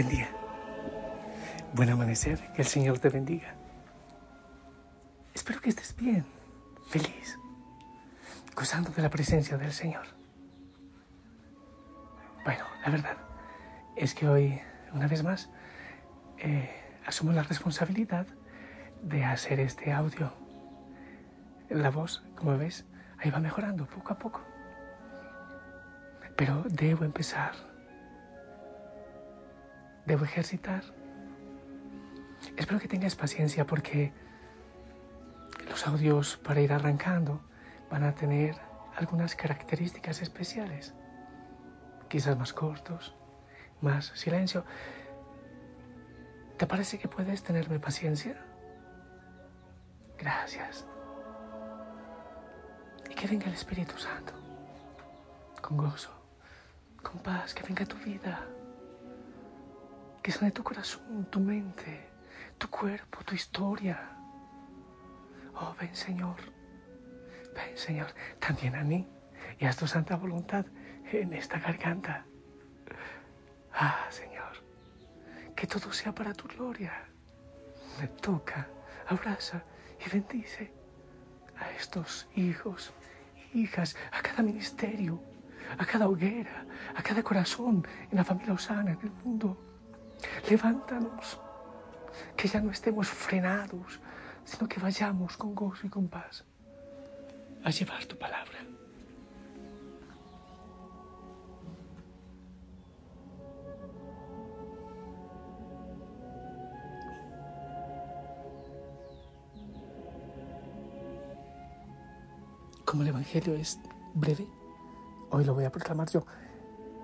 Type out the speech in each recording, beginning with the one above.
Buen día. Buen amanecer. Que el Señor te bendiga. Espero que estés bien, feliz, gozando de la presencia del Señor. Bueno, la verdad es que hoy, una vez más, eh, asumo la responsabilidad de hacer este audio. La voz, como ves, ahí va mejorando poco a poco. Pero debo empezar. Debo ejercitar. Espero que tengas paciencia porque los audios para ir arrancando van a tener algunas características especiales. Quizás más cortos, más silencio. ¿Te parece que puedes tenerme paciencia? Gracias. Y que venga el Espíritu Santo, con gozo, con paz, que venga tu vida, que sane tu corazón, tu mente, tu cuerpo, tu historia. Oh, ven Señor, ven Señor, también a mí y a tu santa voluntad en esta garganta. Ah, Señor, que todo sea para tu gloria. Toca, abraza y bendice a estos hijos, hijas, a cada ministerio, a cada hoguera, a cada corazón en la familia Osana, en el mundo. Levántanos, que ya no estemos frenados, sino que vayamos con gozo y con paz a llevar tu palabra. Como el Evangelio es breve, hoy lo voy a proclamar yo.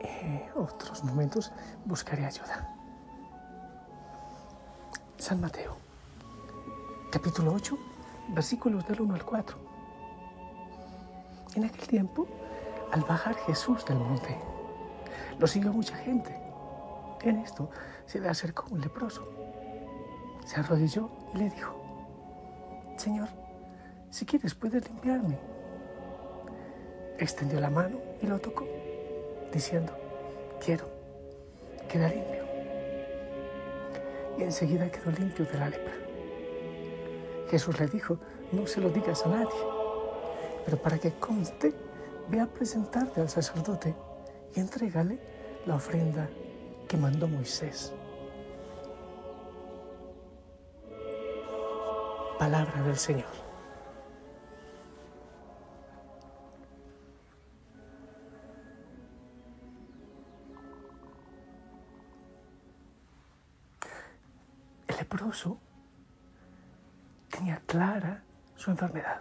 En otros momentos buscaré ayuda. San Mateo, capítulo 8, versículos del 1 al 4. En aquel tiempo, al bajar Jesús del monte, lo siguió mucha gente. En esto se le acercó un leproso. Se arrodilló y le dijo, Señor, si quieres puedes limpiarme extendió la mano y lo tocó, diciendo, quiero, queda limpio. Y enseguida quedó limpio de la lepra. Jesús le dijo, no se lo digas a nadie, pero para que conste, ve a presentarte al sacerdote y entrégale la ofrenda que mandó Moisés. Palabra del Señor. Leproso tenía clara su enfermedad.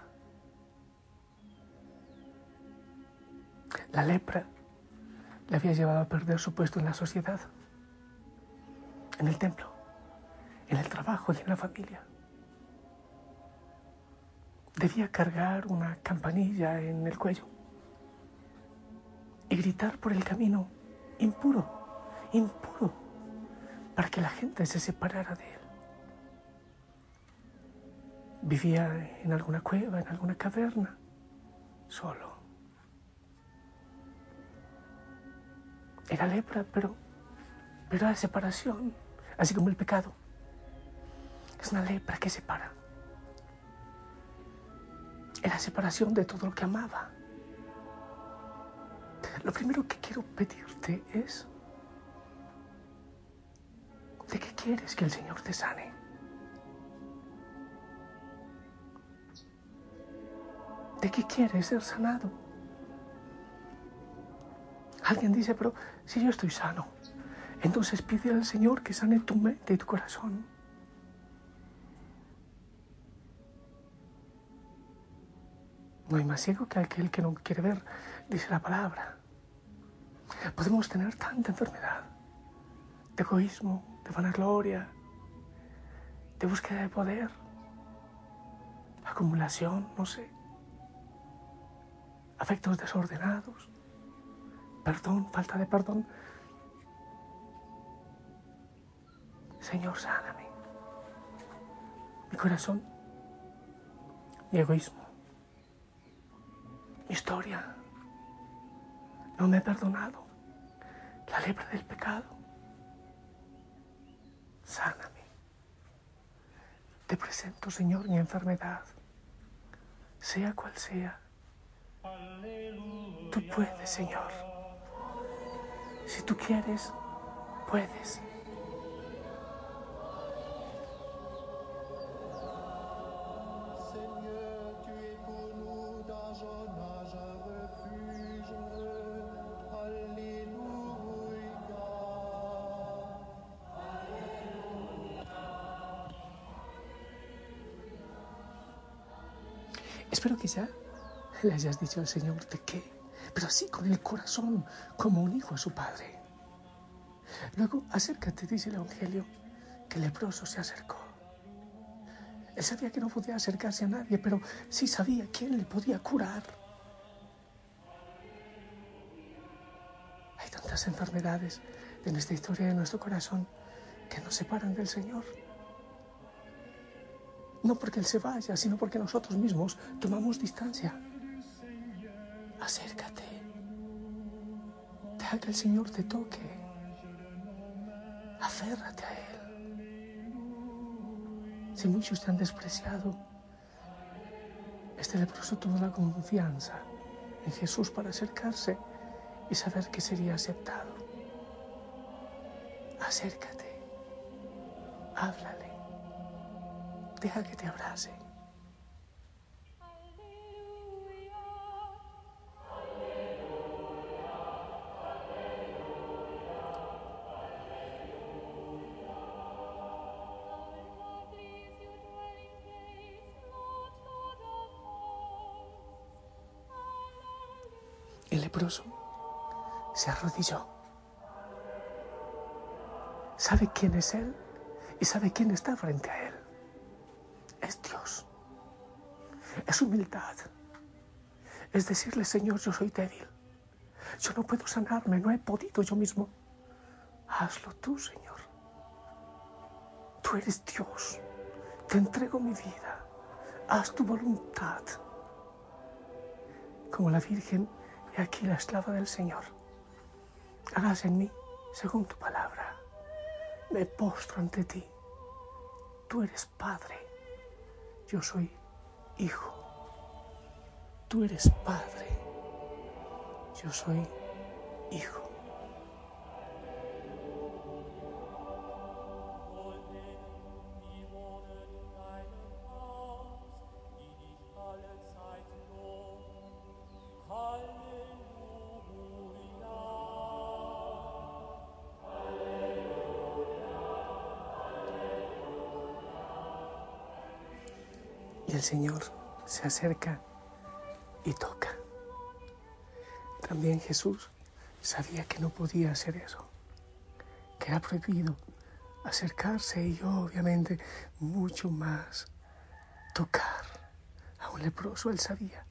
La lepra le había llevado a perder su puesto en la sociedad, en el templo, en el trabajo y en la familia. Debía cargar una campanilla en el cuello y gritar por el camino, impuro, impuro, para que la gente se separara de él. Vivía en alguna cueva, en alguna caverna, solo. Era lepra, pero, pero era separación, así como el pecado. Es una lepra que separa. Era separación de todo lo que amaba. Lo primero que quiero pedirte es, ¿de qué quieres que el Señor te sane? ¿De qué quieres ser sanado? Alguien dice, pero si yo estoy sano, entonces pide al Señor que sane tu mente y tu corazón. No hay más ciego que aquel que no quiere ver, dice la palabra. Podemos tener tanta enfermedad de egoísmo, de vanagloria, de búsqueda de poder, acumulación, no sé afectos desordenados, perdón, falta de perdón. Señor, sáname. Mi corazón, mi egoísmo, mi historia. No me he perdonado. La lepra del pecado. Sáname. Te presento, Señor, mi enfermedad, sea cual sea Tú puedes, Señor. Si tú quieres, puedes. Espero que ya le hayas dicho al Señor de qué, pero así con el corazón, como un hijo a su padre. Luego, acércate, dice el Evangelio, que el leproso se acercó. Él sabía que no podía acercarse a nadie, pero sí sabía quién le podía curar. Hay tantas enfermedades en esta historia de nuestro corazón que nos separan del Señor. No porque Él se vaya, sino porque nosotros mismos tomamos distancia. Acércate. Deja que el Señor te toque. Aférrate a Él. Si muchos te han despreciado, este leproso tuvo la confianza en Jesús para acercarse y saber que sería aceptado. Acércate. Háblale deja que te abrace. Se arrodilló. Sabe quién es Él y sabe quién está frente a Él es Dios. Es humildad. Es decirle, Señor, yo soy débil. Yo no puedo sanarme, no he podido yo mismo. Hazlo tú, Señor. Tú eres Dios. Te entrego mi vida. Haz tu voluntad. Como la Virgen y aquí la esclava del Señor. Hagas en mí según tu palabra. Me postro ante ti. Tú eres Padre yo soy hijo. Tú eres padre. Yo soy hijo. El Señor se acerca y toca. También Jesús sabía que no podía hacer eso, que era prohibido acercarse y obviamente mucho más tocar a un leproso. Él sabía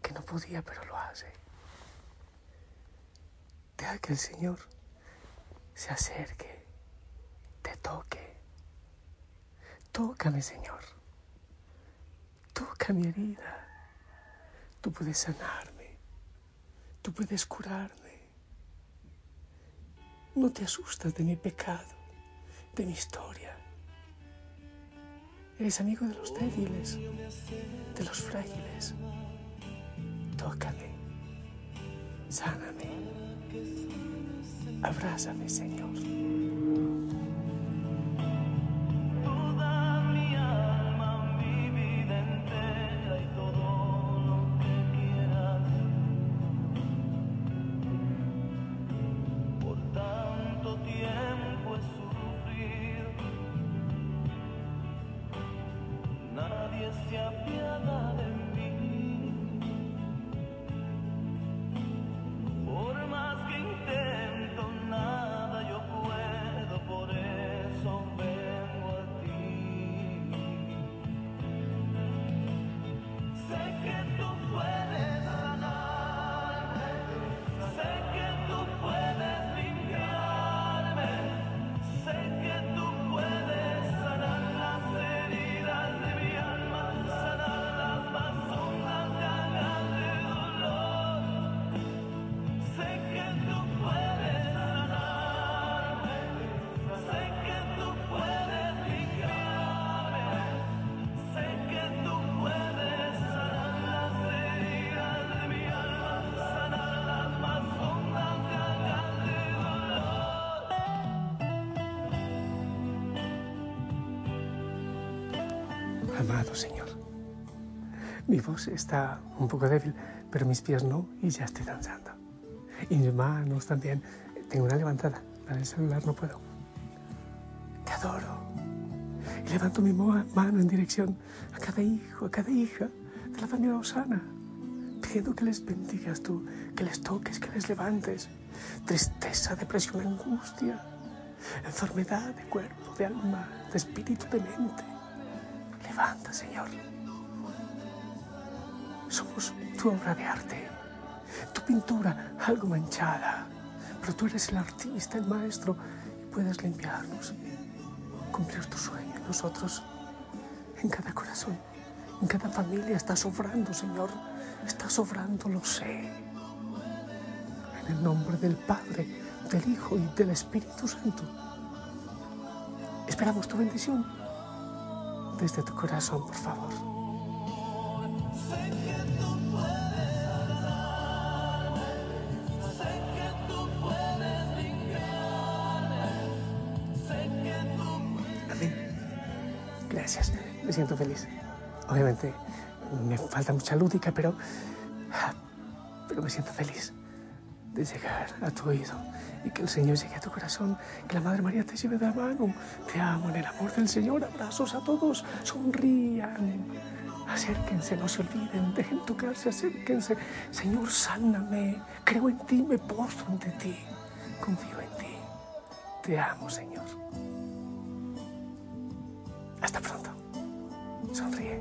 que no podía, pero lo hace. Deja que el Señor se acerque, te toque. Tócame, Señor toca mi herida. Tú puedes sanarme. Tú puedes curarme. No te asustas de mi pecado, de mi historia. Eres amigo de los débiles, de los frágiles. Tócame, sáname, abrázame, Señor. Amado Señor, mi voz está un poco débil, pero mis pies no y ya estoy danzando. Y mis manos también. Tengo una levantada, la del celular no puedo. Te adoro. Y levanto mi mano en dirección a cada hijo, a cada hija de la familia Osana, pidiendo que les bendigas tú, que les toques, que les levantes. Tristeza, depresión, angustia, enfermedad de cuerpo, de alma, de espíritu, de mente. Levanta, Señor. Somos tu obra de arte, tu pintura algo manchada, pero tú eres el artista, el maestro, y puedes limpiarnos, cumplir tu sueño en nosotros, en cada corazón, en cada familia. Está sobrando, Señor, está sobrando, lo sé. En el nombre del Padre, del Hijo y del Espíritu Santo. Esperamos tu bendición desde tu corazón, por favor. Amén. Gracias, me siento feliz. Obviamente me falta mucha lúdica, pero, pero me siento feliz de llegar a tu oído y que el Señor llegue a tu corazón, que la Madre María te lleve de la mano. Te amo en el amor del Señor. Abrazos a todos, sonrían. Acérquense, no se olviden, dejen tocarse, acérquense. Señor, sáname. Creo en ti, me postro ante ti. Confío en ti. Te amo, Señor. Hasta pronto. Sonríe.